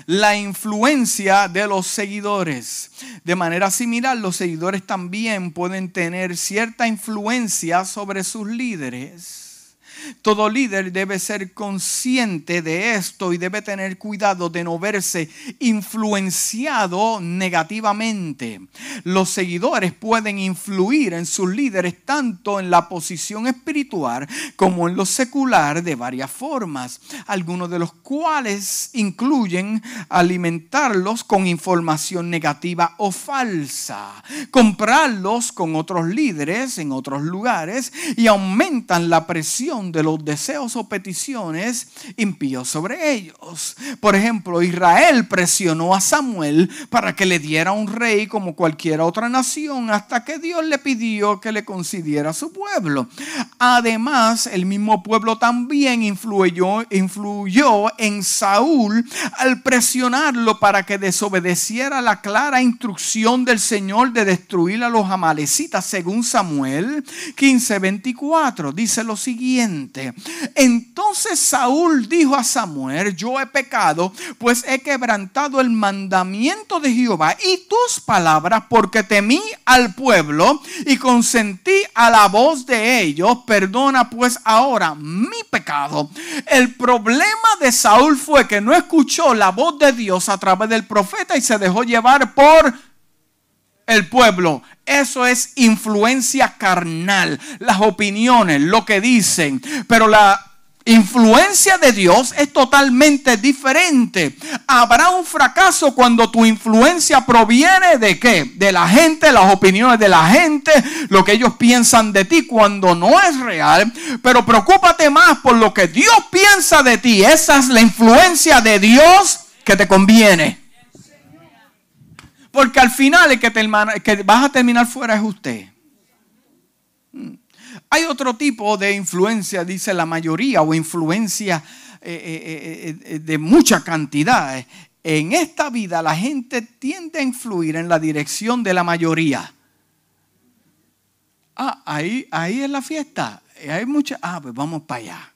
la influencia de los seguidores. De manera similar, los seguidores también pueden tener cierta influencia sobre sus líderes. Todo líder debe ser consciente de esto y debe tener cuidado de no verse influenciado negativamente. Los seguidores pueden influir en sus líderes tanto en la posición espiritual como en lo secular de varias formas, algunos de los cuales incluyen alimentarlos con información negativa o falsa, comprarlos con otros líderes en otros lugares y aumentan la presión de los deseos o peticiones impíos sobre ellos. Por ejemplo, Israel presionó a Samuel para que le diera un rey como cualquier otra nación hasta que Dios le pidió que le concediera su pueblo. Además, el mismo pueblo también influyó, influyó en Saúl al presionarlo para que desobedeciera la clara instrucción del Señor de destruir a los amalecitas según Samuel 15:24. Dice lo siguiente. Entonces Saúl dijo a Samuel, yo he pecado, pues he quebrantado el mandamiento de Jehová y tus palabras, porque temí al pueblo y consentí a la voz de ellos. Perdona pues ahora mi pecado. El problema de Saúl fue que no escuchó la voz de Dios a través del profeta y se dejó llevar por el pueblo. Eso es influencia carnal, las opiniones, lo que dicen. Pero la influencia de Dios es totalmente diferente. Habrá un fracaso cuando tu influencia proviene de qué? De la gente, las opiniones de la gente, lo que ellos piensan de ti cuando no es real. Pero preocúpate más por lo que Dios piensa de ti. Esa es la influencia de Dios que te conviene. Porque al final el que, vas a terminar fuera es usted. Hmm. Hay otro tipo de influencia, dice la mayoría, o influencia eh, eh, eh, de mucha cantidad. En esta vida la gente tiende a influir en la dirección de la mayoría. Ah, ahí, ahí es la fiesta. Hay mucha. Ah, pues vamos para allá.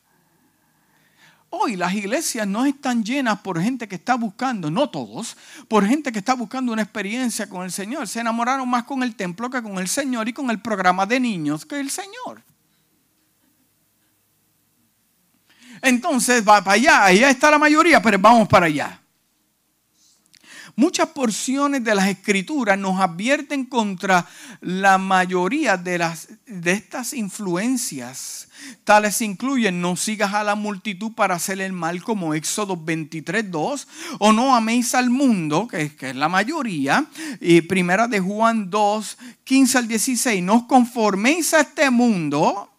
Hoy las iglesias no están llenas por gente que está buscando, no todos, por gente que está buscando una experiencia con el Señor. Se enamoraron más con el templo que con el Señor y con el programa de niños que el Señor. Entonces va para allá, allá está la mayoría, pero vamos para allá. Muchas porciones de las escrituras nos advierten contra la mayoría de, las, de estas influencias. Tales incluyen no sigas a la multitud para hacer el mal como Éxodo 23.2 o no améis al mundo, que es, la mayoría. Y primera de Juan 2, 15 al 16, no conforméis a este mundo.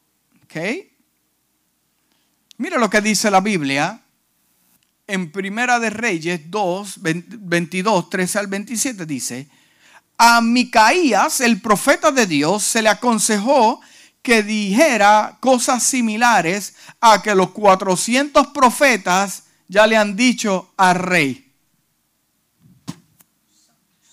¿Okay? Mira lo que dice la Biblia en Primera de Reyes 2, 22, 13 al 27 dice, a Micaías, el profeta de Dios, se le aconsejó que dijera cosas similares a que los 400 profetas ya le han dicho al rey.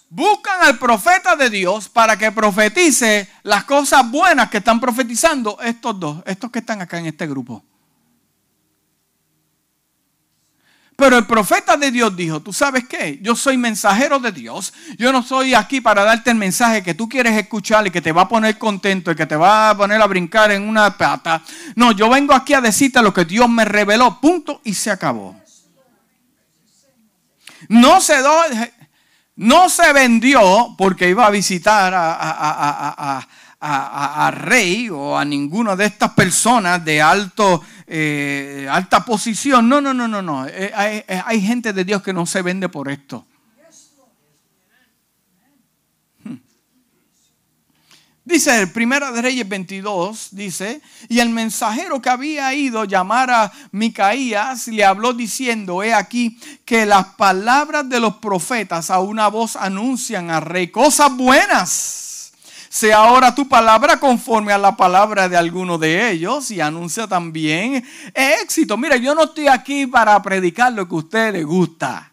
Buscan al profeta de Dios para que profetice las cosas buenas que están profetizando estos dos, estos que están acá en este grupo. Pero el profeta de Dios dijo, tú sabes qué, yo soy mensajero de Dios, yo no soy aquí para darte el mensaje que tú quieres escuchar y que te va a poner contento y que te va a poner a brincar en una pata. No, yo vengo aquí a decirte lo que Dios me reveló, punto, y se acabó. No se, no se vendió porque iba a visitar a, a, rey o a ninguna de estas personas de alto eh, alta posición. No, no, no, no, no. Eh, eh, hay, gente de Dios que no se vende por esto. Hmm. Dice Primera de Reyes 22, dice, y el mensajero que había ido llamar a Micaías le habló diciendo, he aquí que las palabras de los profetas a una voz anuncian al rey cosas buenas sea ahora tu palabra conforme a la palabra de alguno de ellos y anuncia también éxito. Mire, yo no estoy aquí para predicar lo que a usted le gusta.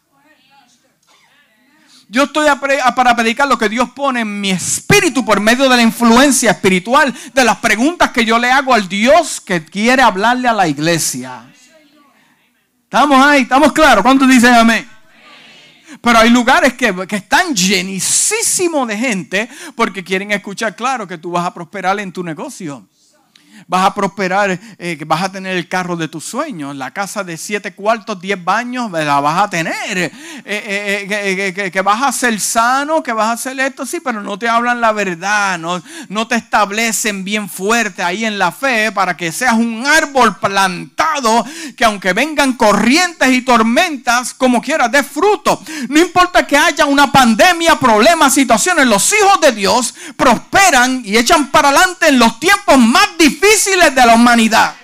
Yo estoy para predicar lo que Dios pone en mi espíritu por medio de la influencia espiritual, de las preguntas que yo le hago al Dios que quiere hablarle a la iglesia. ¿Estamos ahí? ¿Estamos claros? ¿Cuántos dicen amén? Pero hay lugares que, que, están llenísimos de gente porque quieren escuchar claro que tú vas a prosperar en tu negocio vas a prosperar, eh, vas a tener el carro de tus sueños, la casa de siete cuartos, diez baños, la vas a tener, eh, eh, que, vas a ser sano, que vas a hacer esto, sí, pero no te hablan la verdad, no, no te establecen bien fuerte ahí en la fe para que seas un árbol plantado que aunque vengan corrientes y tormentas, como quieras, dé fruto. No importa que haya una pandemia, problemas, situaciones, los hijos de Dios prosperan y echan para adelante en los tiempos más difíciles de la humanidad.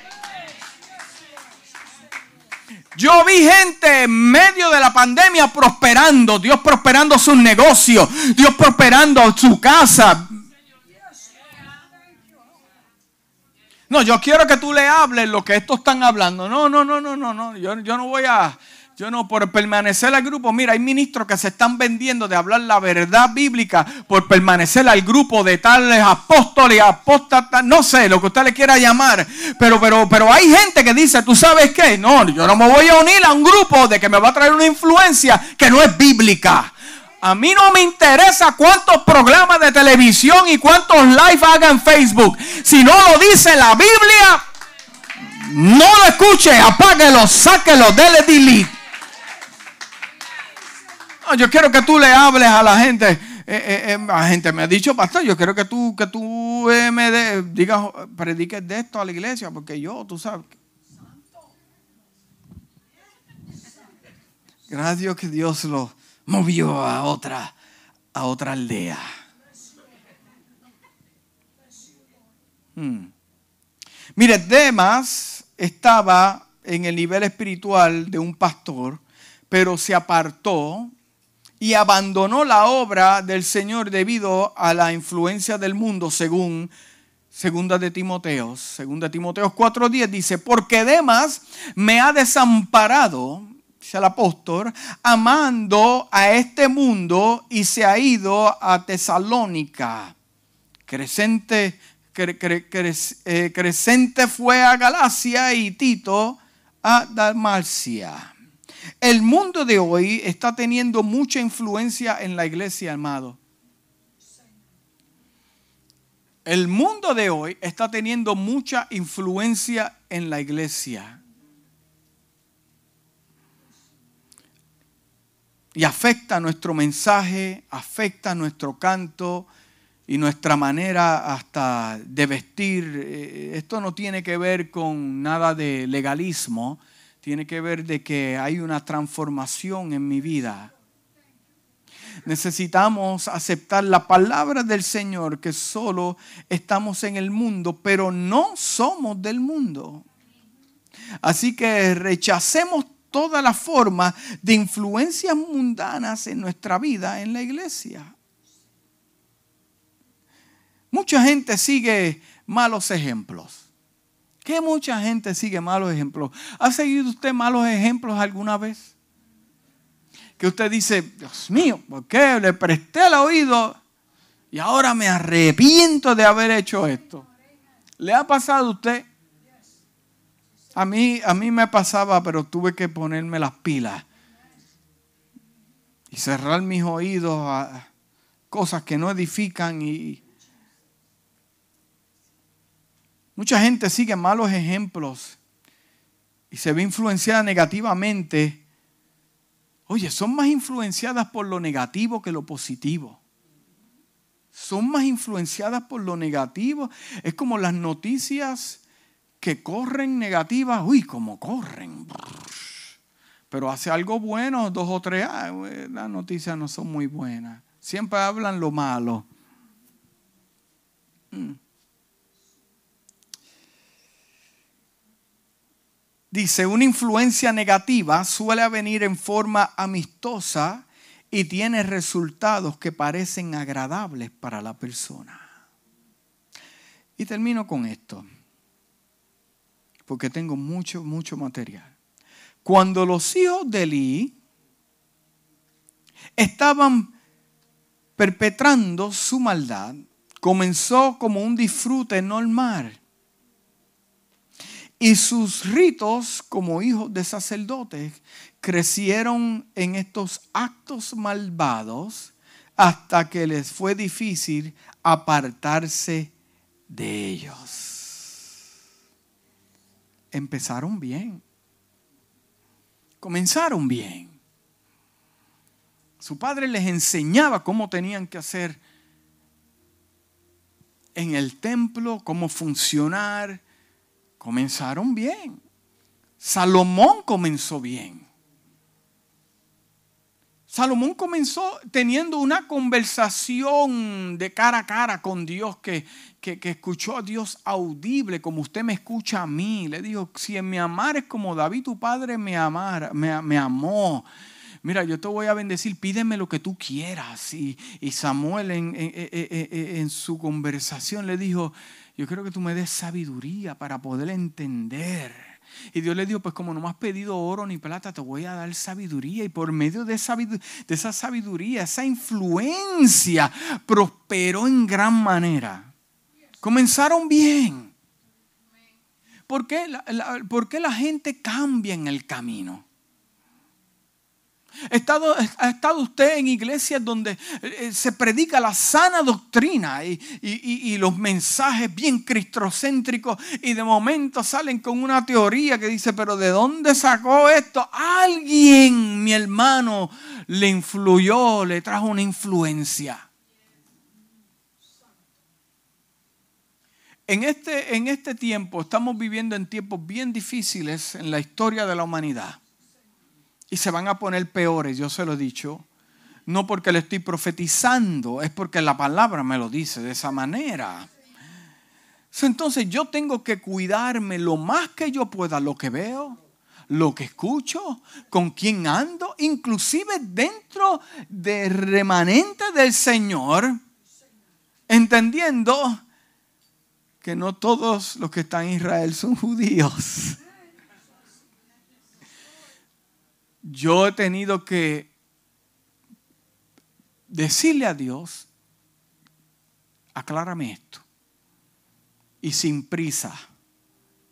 Yo vi gente en medio de la pandemia prosperando, Dios prosperando sus negocios, Dios prosperando su casa. No, yo quiero que tú le hables lo que estos están hablando. No, no, no, no, no, no. Yo, yo no voy a, yo no, por permanecer al grupo, mira, hay ministros que se están vendiendo de hablar la verdad bíblica por permanecer al grupo de tales apóstoles, apóstatas, no sé, lo que usted le quiera llamar. Pero, pero, pero hay gente que dice, ¿tú sabes qué? No, yo no me voy a unir a un grupo de que me va a traer una influencia que no es bíblica. A mí no me interesa cuántos programas de televisión y cuántos live haga en Facebook. Si no lo dice la Biblia, no lo escuche, apáguelo, sáquelo, dele delete yo quiero que tú le hables a la gente. Eh, eh, eh, la gente me ha dicho, pastor, yo quiero que tú, que tú me digas, prediques de esto a la iglesia, porque yo, tú sabes. Gracias Dios que Dios lo movió a otra, a otra aldea. Hmm. Mire, Demas estaba en el nivel espiritual de un pastor, pero se apartó y abandonó la obra del Señor debido a la influencia del mundo, según segunda de Timoteo. Segunda de Timoteo 4:10 dice, porque Demas me ha desamparado, dice el apóstol, amando a este mundo y se ha ido a Tesalónica. Crescente, eh, crescente fue a Galacia y Tito a Dalmacia. El mundo de hoy está teniendo mucha influencia en la iglesia, amado. El mundo de hoy está teniendo mucha influencia en la iglesia. Y afecta nuestro mensaje, afecta nuestro canto y nuestra manera hasta de vestir. Eh, esto no tiene que ver con nada de legalismo, tiene que ver de que hay una transformación en mi vida. Necesitamos aceptar la palabra del Señor que solo estamos en el mundo, pero no somos del mundo. Así que rechacemos toda la forma de influencias mundanas en nuestra vida en la iglesia. Mucha gente sigue malos ejemplos que mucha gente sigue malos ejemplos? ¿Ha seguido usted malos ejemplos alguna vez? Que usted dice, Dios mío, ¿por qué le presté el oído y ahora me arrepiento de haber hecho esto? ¿Le ha pasado a usted? A mí, a mí me pasaba, pero tuve que ponerme las pilas y cerrar mis oídos a cosas que no edifican y, Mucha gente sigue malos ejemplos y se ve influenciada negativamente. Oye, son más influenciadas por lo negativo que lo positivo. Son más influenciadas por lo negativo. Es como las noticias que corren negativas. Uy, como corren. Pero hace algo bueno, dos o tres. Ah, las noticias no son muy buenas. Siempre hablan lo malo. Mm. Dice, una influencia negativa suele venir en forma amistosa y tiene resultados que parecen agradables para la persona. Y termino con esto, porque tengo mucho, mucho material. Cuando los hijos de Eli estaban perpetrando su maldad, comenzó como un disfrute normal. Y sus ritos como hijos de sacerdotes crecieron en estos actos malvados hasta que les fue difícil apartarse de ellos. Empezaron bien. Comenzaron bien. Su padre les enseñaba cómo tenían que hacer en el templo, cómo funcionar. Comenzaron bien. Salomón comenzó bien. Salomón comenzó teniendo una conversación de cara a cara con Dios que, que, escuchó a Dios audible como usted me escucha a mí. Le dijo, si en mi amar es como David tu padre me, amara, me, me amó mira, yo te voy a bendecir, pídeme lo que tú quieras. Y, Samuel en, su conversación le dijo, yo creo que tú me des sabiduría para poder entender. Y Dios le dijo, pues como no me has pedido oro ni plata, te voy a dar sabiduría. Y por medio de, de esa sabiduría, esa influencia, prosperó en gran manera. Comenzaron bien. ¿Por qué ¿Por qué la gente cambia en el camino? ¿Ha estado, estado usted en iglesias donde eh, se predica la sana doctrina y, los mensajes bien cristocéntricos y de momento salen con una teoría que dice, pero ¿de dónde sacó esto? Alguien, mi hermano, le influyó, le trajo una influencia. En este, en este tiempo estamos viviendo en tiempos bien difíciles en la historia de la humanidad y se van a poner peores, yo se lo he dicho. No porque le estoy profetizando, es porque la palabra me lo dice de esa manera. Entonces yo tengo que cuidarme lo más que yo pueda, lo que veo, lo que escucho, con quién ando, inclusive dentro de remanente del Señor, entendiendo que no todos los que están en Israel son judíos. Yo he tenido que decirle a Dios, aclárame esto. Y sin prisa.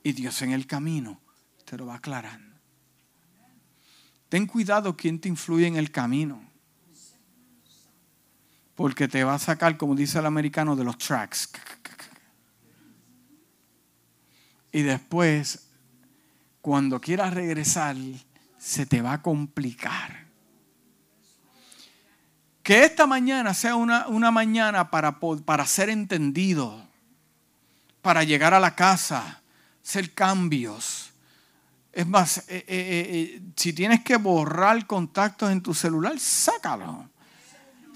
Y Dios en el camino te lo va aclarando. Ten cuidado quien te influye en el camino. Porque te va a sacar, como dice el americano, de los tracks. Y después, cuando quieras regresar, se te va a complicar. Que esta mañana sea una, una mañana para, para ser entendido, para llegar a la casa, hacer cambios. Es más, eh, eh, eh, si tienes que borrar contactos en tu celular, sácalo.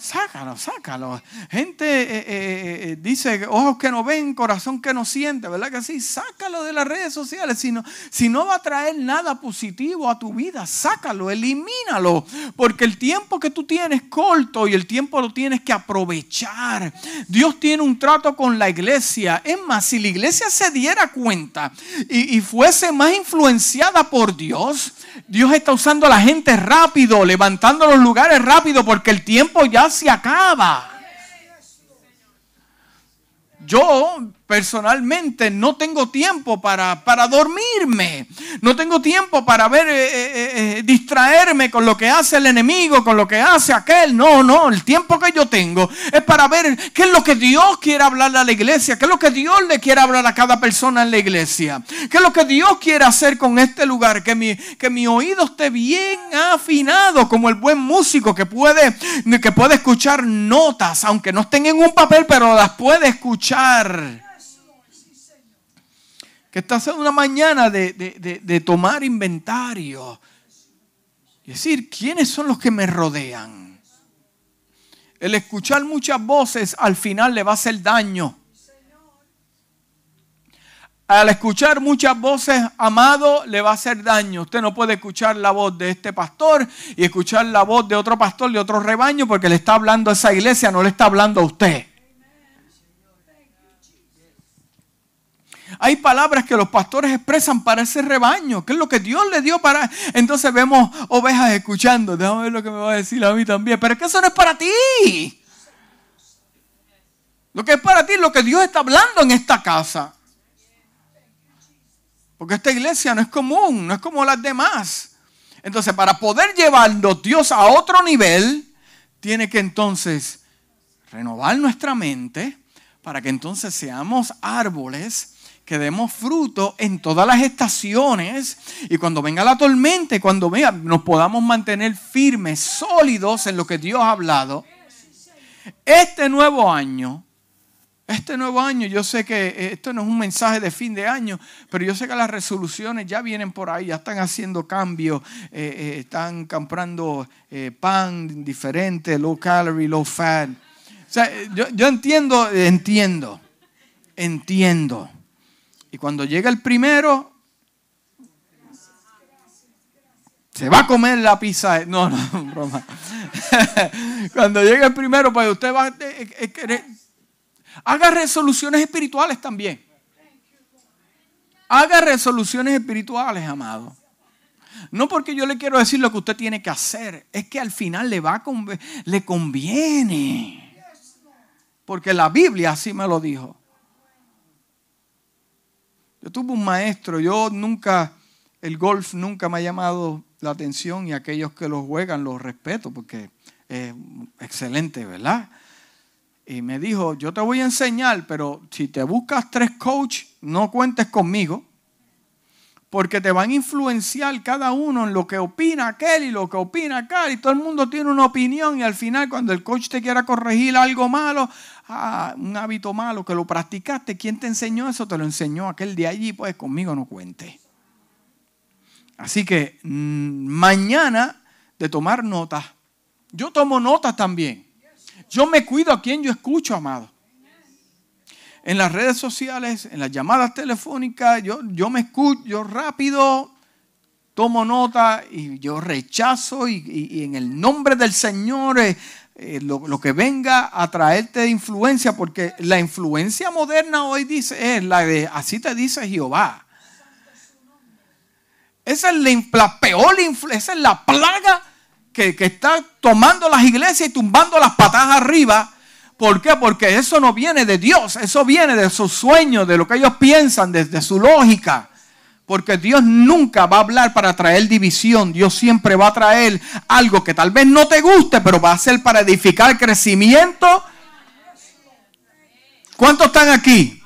Sácalo, sácalo. Gente eh, eh, eh, dice ojos que no ven, corazón que no siente, ¿verdad que sí? Sácalo de las redes sociales. Si no, si no va a traer nada positivo a tu vida, sácalo, elimínalo. Porque el tiempo que tú tienes corto y el tiempo lo tienes que aprovechar. Dios tiene un trato con la iglesia. Es más, si la iglesia se diera cuenta y, y fuese más influenciada por Dios, Dios está usando a la gente rápido, levantando los lugares rápido, porque el tiempo ya se acaba. Yo personalmente no tengo tiempo para, para dormirme. No tengo tiempo para ver, eh, eh, eh, distraerme con lo que hace el enemigo, con lo que hace aquel. No, no, el tiempo que yo tengo es para ver qué es lo que Dios quiere hablarle a la iglesia, qué es lo que Dios le quiere hablar a cada persona en la iglesia, qué es lo que Dios quiere hacer con este lugar, que mi, que mi oído esté bien afinado como el buen músico que puede, que puede escuchar notas, aunque no estén en un papel, pero las puede escuchar que estás en una mañana de, tomar inventario y decir, ¿quiénes son los que me rodean? El escuchar muchas voces al final le va a hacer daño. Al escuchar muchas voces, amado, le va a hacer daño. Usted no puede escuchar la voz de este pastor y escuchar la voz de otro pastor de otro rebaño porque le está hablando a esa iglesia, no le está hablando a usted. Hay palabras que los pastores expresan para ese rebaño, que es lo que Dios le dio para... Entonces vemos ovejas escuchando, déjame ver lo que me va a decir a mí también, pero es que eso no es para ti. Lo que es para ti, lo que Dios está hablando en esta casa. Porque esta iglesia no es común, no es como las demás. Entonces, para poder llevarnos Dios a otro nivel, tiene que entonces renovar nuestra mente para que entonces seamos árboles que demos fruto en todas las estaciones y cuando venga la tormenta, cuando venga, nos podamos mantener firmes, sólidos en lo que Dios ha hablado. Este nuevo año este nuevo año, yo sé que eh, esto no es un mensaje de fin de año, pero yo sé que las resoluciones ya vienen por ahí, ya están haciendo cambios, eh, eh, están comprando pan diferente, low calorie, low fat. O sea, yo, yo entiendo, entiendo, entiendo. Y cuando llega el primero, se va a comer la pizza. No, no, broma. Cuando llega el primero, pues usted va a querer Haga resoluciones espirituales también. Haga resoluciones espirituales, amado. No porque yo le quiero decir lo que usted tiene que hacer, es que al final le va a le conviene. Porque la Biblia así me lo dijo. Yo tuve un maestro, yo nunca, el golf nunca me ha llamado la atención y aquellos que lo juegan los respeto porque es excelente, ¿verdad? y me dijo, yo te voy a enseñar, pero si te buscas tres coaches, no cuentes conmigo, porque te van a influenciar cada uno en lo que opina aquel y lo que opina aquel, y todo el mundo tiene una opinión, y al final cuando el coach te quiera corregir algo malo, ah, un hábito malo que lo practicaste, ¿quién te enseñó eso? Te lo enseñó aquel de allí, pues conmigo no cuente. Así que mm, mañana de tomar notas, yo tomo notas también. Yo me cuido a quien yo escucho, amado. En las redes sociales, en las llamadas telefónicas, yo, yo me escucho yo rápido, tomo nota y yo rechazo y, en el nombre del Señor eh, eh, lo, que venga a traerte de influencia, porque la influencia moderna hoy dice es la de así te dice Jehová. Esa es la, peor influencia, esa es la plaga que, está tomando las iglesias y tumbando las patas arriba. ¿Por qué? Porque eso no viene de Dios, eso viene de sus sueños, de lo que ellos piensan, desde su lógica. Porque Dios nunca va a hablar para traer división. Dios siempre va a traer algo que tal vez no te guste, pero va a ser para edificar crecimiento. ¿Cuántos están aquí?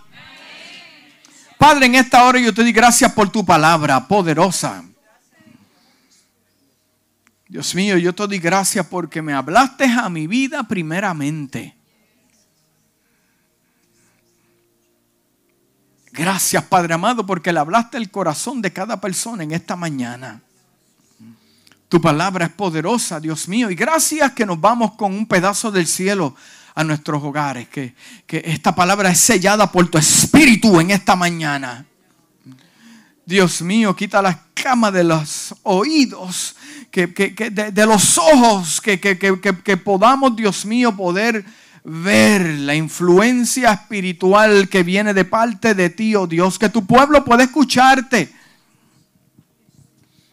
Padre, en esta hora yo te doy gracias por tu palabra poderosa. Dios mío, yo te doy gracias porque me hablaste a mi vida primeramente. Gracias, Padre amado, porque le hablaste el corazón de cada persona en esta mañana. Tu palabra es poderosa, Dios mío, y gracias que nos vamos con un pedazo del cielo a nuestros hogares, que, que esta palabra es sellada por tu espíritu en esta mañana. Dios mío, quita las camas de los oídos que, de, los ojos, que, que podamos, Dios mío, poder ver la influencia espiritual que viene de parte de ti, oh Dios, que tu pueblo pueda escucharte.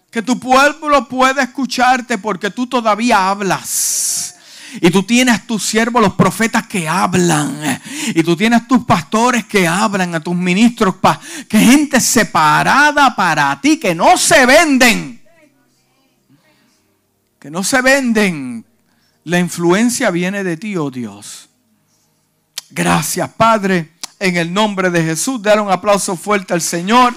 Que tu pueblo pueda escucharte porque tú todavía hablas. Y tú tienes tus siervos, los profetas que hablan. Y tú tienes tus pastores que hablan, a tus ministros, que gente separada para ti, que no se venden que no se venden. La influencia viene de ti, oh Dios. Gracias, Padre. En el nombre de Jesús, dale un aplauso fuerte al Señor.